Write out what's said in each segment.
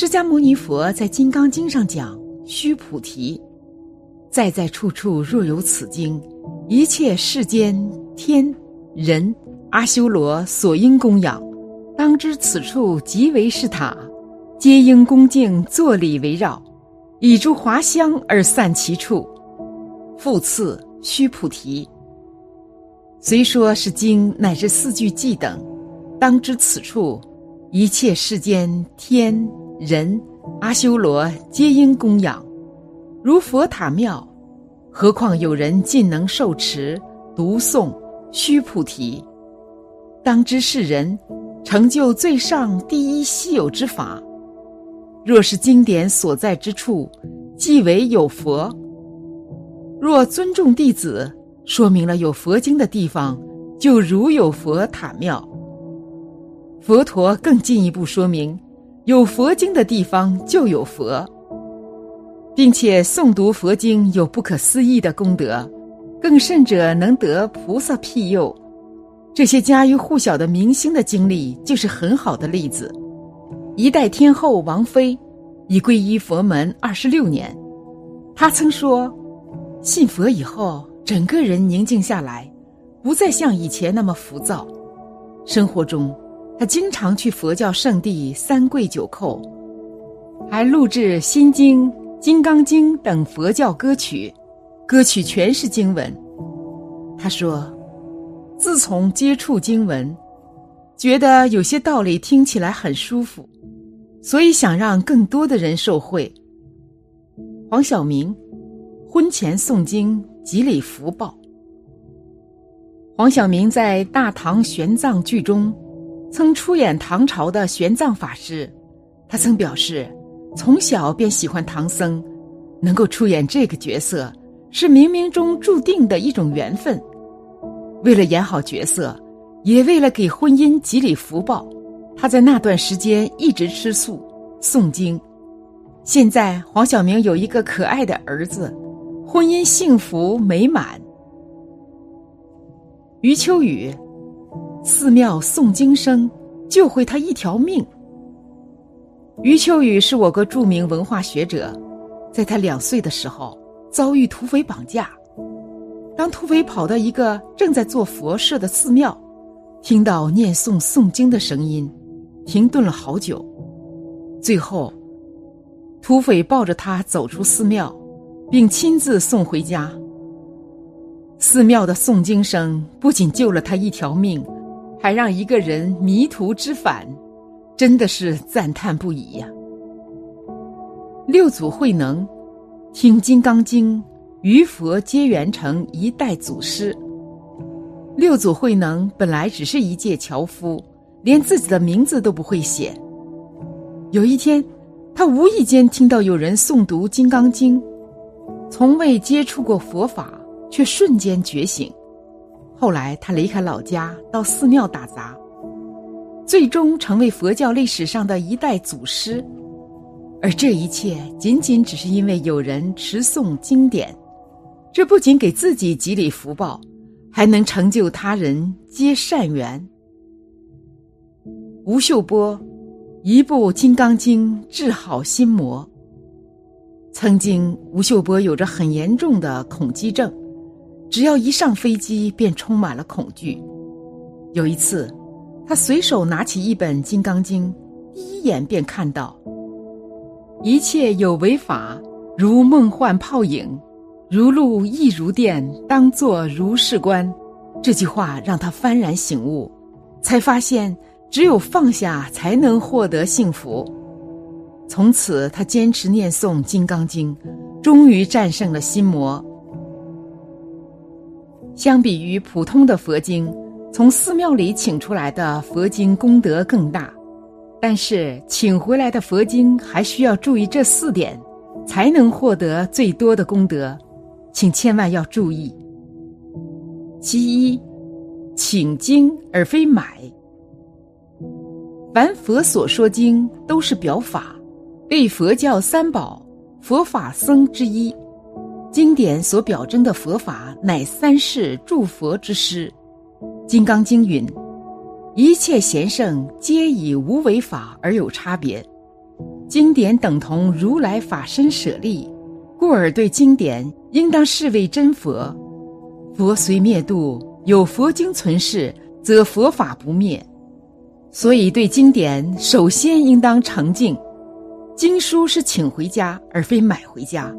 释迦牟尼佛在《金刚经》上讲：“须菩提，在在处处若有此经，一切世间天人阿修罗所应供养，当知此处即为是塔，皆应恭敬坐礼围绕，以诸华香而散其处。复次，须菩提，虽说是经乃至四句偈等，当知此处一切世间天。”人阿修罗皆应供养，如佛塔庙，何况有人尽能受持读诵须菩提？当知世人成就最上第一稀有之法。若是经典所在之处，即为有佛。若尊重弟子，说明了有佛经的地方，就如有佛塔庙。佛陀更进一步说明。有佛经的地方就有佛，并且诵读佛经有不可思议的功德，更甚者能得菩萨庇佑。这些家喻户晓的明星的经历就是很好的例子。一代天后王妃已皈依佛门二十六年，她曾说：“信佛以后，整个人宁静下来，不再像以前那么浮躁，生活中。”他经常去佛教圣地三跪九叩，还录制《心经》《金刚经》等佛教歌曲，歌曲全是经文。他说：“自从接触经文，觉得有些道理听起来很舒服，所以想让更多的人受惠。”黄晓明婚前诵经，积累福报。黄晓明在《大唐玄奘剧》中。曾出演唐朝的玄奘法师，他曾表示，从小便喜欢唐僧，能够出演这个角色是冥冥中注定的一种缘分。为了演好角色，也为了给婚姻积累福报，他在那段时间一直吃素诵经。现在黄晓明有一个可爱的儿子，婚姻幸福美满。余秋雨。寺庙诵经声，救回他一条命。余秋雨是我国著名文化学者，在他两岁的时候遭遇土匪绑架。当土匪跑到一个正在做佛事的寺庙，听到念诵诵经的声音，停顿了好久。最后，土匪抱着他走出寺庙，并亲自送回家。寺庙的诵经声不仅救了他一条命。还让一个人迷途知返，真的是赞叹不已呀！六祖慧能听《金刚经》，于佛皆缘成一代祖师。六祖慧能本来只是一介樵夫，连自己的名字都不会写。有一天，他无意间听到有人诵读《金刚经》，从未接触过佛法，却瞬间觉醒。后来，他离开老家，到寺庙打杂，最终成为佛教历史上的一代祖师。而这一切，仅仅只是因为有人持诵经典。这不仅给自己积累福报，还能成就他人结善缘。吴秀波，一部《金刚经》治好心魔。曾经，吴秀波有着很严重的恐惧症。只要一上飞机，便充满了恐惧。有一次，他随手拿起一本《金刚经》，第一眼便看到：“一切有为法，如梦幻泡影，如露亦如电，当作如是观。”这句话让他幡然醒悟，才发现只有放下，才能获得幸福。从此，他坚持念诵《金刚经》，终于战胜了心魔。相比于普通的佛经，从寺庙里请出来的佛经功德更大，但是请回来的佛经还需要注意这四点，才能获得最多的功德，请千万要注意。其一，请经而非买。凡佛所说经都是表法，为佛教三宝、佛法僧之一。经典所表征的佛法，乃三世诸佛之师。《金刚经》云：“一切贤圣皆以无为法而有差别。”经典等同如来法身舍利，故而对经典应当视为真佛。佛虽灭度，有佛经存世，则佛法不灭。所以对经典，首先应当诚敬。经书是请回家，而非买回家。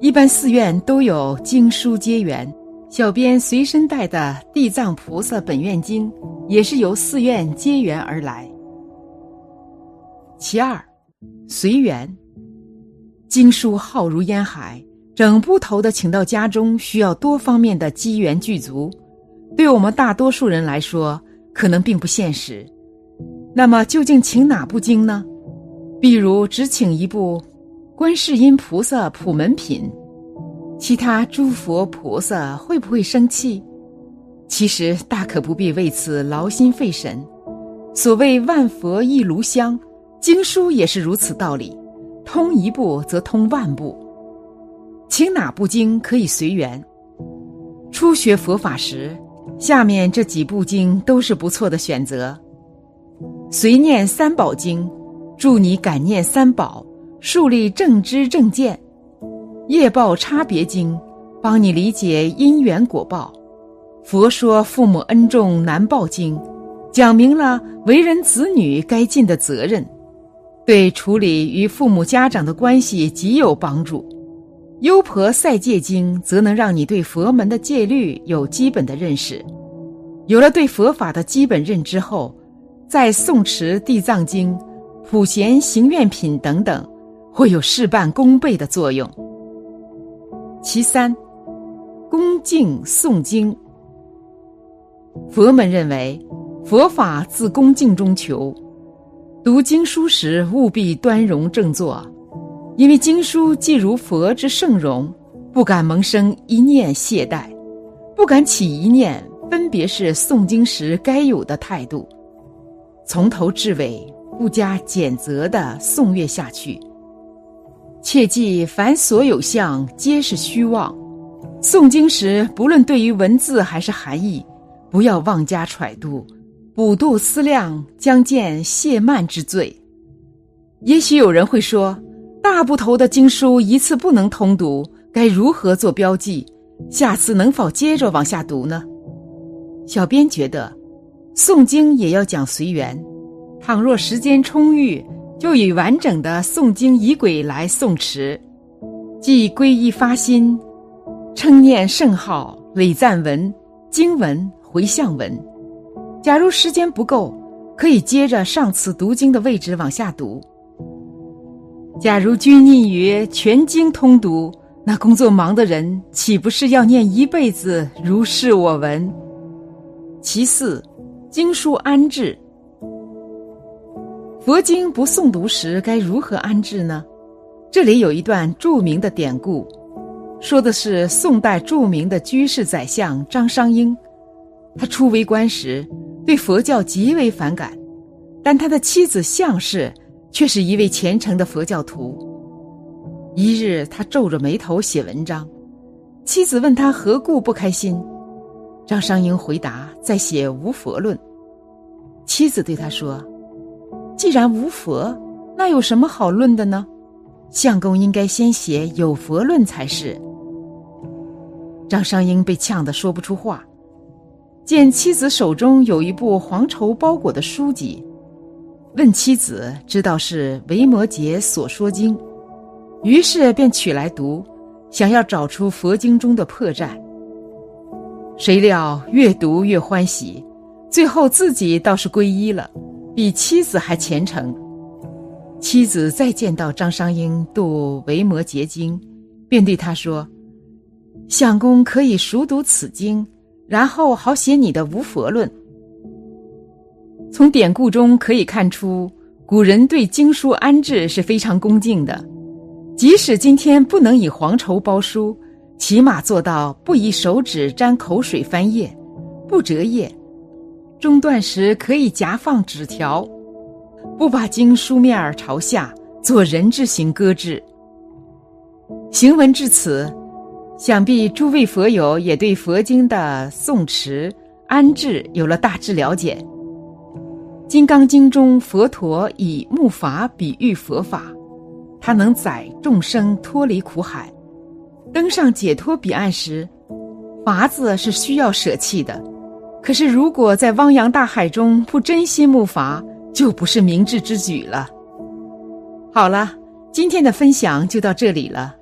一般寺院都有经书结缘。小编随身带的《地藏菩萨本愿经》，也是由寺院结缘而来。其二，随缘。经书浩如烟海，整部头的请到家中，需要多方面的机缘具足，对我们大多数人来说，可能并不现实。那么，究竟请哪部经呢？比如，只请一部《观世音菩萨普门品》。其他诸佛菩萨会不会生气？其实大可不必为此劳心费神。所谓万佛一炉香，经书也是如此道理。通一部则通万部，请哪部经可以随缘。初学佛法时，下面这几部经都是不错的选择。随念三宝经，助你感念三宝，树立正知正见。业报差别经，帮你理解因缘果报；佛说父母恩重难报经，讲明了为人子女该尽的责任，对处理与父母家长的关系极有帮助。优婆塞戒经则能让你对佛门的戒律有基本的认识。有了对佛法的基本认知后，在诵持地藏经、普贤行愿品等等，会有事半功倍的作用。其三，恭敬诵经。佛门认为，佛法自恭敬中求。读经书时，务必端容正坐，因为经书既如佛之圣容，不敢萌生一念懈怠，不敢起一念，分别是诵经时该有的态度。从头至尾，不加减责的诵阅下去。切记，凡所有相，皆是虚妄。诵经时，不论对于文字还是含义，不要妄加揣度，补度思量，将见懈慢之罪。也许有人会说，大部头的经书一次不能通读，该如何做标记？下次能否接着往下读呢？小编觉得，诵经也要讲随缘。倘若时间充裕。就以完整的诵经仪轨来诵持，即皈依发心，称念圣号、礼赞文、经文、回向文。假如时间不够，可以接着上次读经的位置往下读。假如拘泥于全经通读，那工作忙的人岂不是要念一辈子如是我闻？其四，经书安置。佛经不诵读时该如何安置呢？这里有一段著名的典故，说的是宋代著名的居士宰相张商英。他初为官时，对佛教极为反感，但他的妻子向氏却是一位虔诚的佛教徒。一日，他皱着眉头写文章，妻子问他何故不开心，张商英回答在写《无佛论》。妻子对他说。既然无佛，那有什么好论的呢？相公应该先写有佛论才是。张商英被呛得说不出话，见妻子手中有一部黄绸包裹的书籍，问妻子知道是《维摩诘所说经》，于是便取来读，想要找出佛经中的破绽。谁料越读越欢喜，最后自己倒是皈依了。比妻子还虔诚。妻子再见到张商英读《维摩诘经》，便对他说：“相公可以熟读此经，然后好写你的《无佛论》。”从典故中可以看出，古人对经书安置是非常恭敬的。即使今天不能以黄绸包书，起码做到不以手指沾口水翻页，不折页。中断时可以夹放纸条，不把经书面儿朝下，做人字形搁置。行文至此，想必诸位佛友也对佛经的诵持安置有了大致了解。金刚经》中佛陀以木筏比喻佛法，它能载众生脱离苦海，登上解脱彼岸时，筏子是需要舍弃的。可是如果在汪洋大海中不珍惜木筏，就不是明智之举了。好了，今天的分享就到这里了。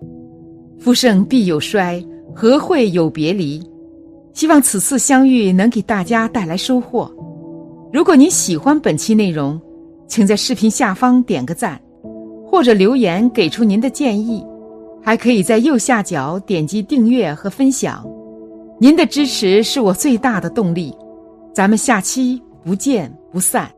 夫盛必有衰，和会有别离？希望此次相遇能给大家带来收获。如果您喜欢本期内容，请在视频下方点个赞，或者留言给出您的建议。还可以在右下角点击订阅和分享。您的支持是我最大的动力。咱们下期不见不散。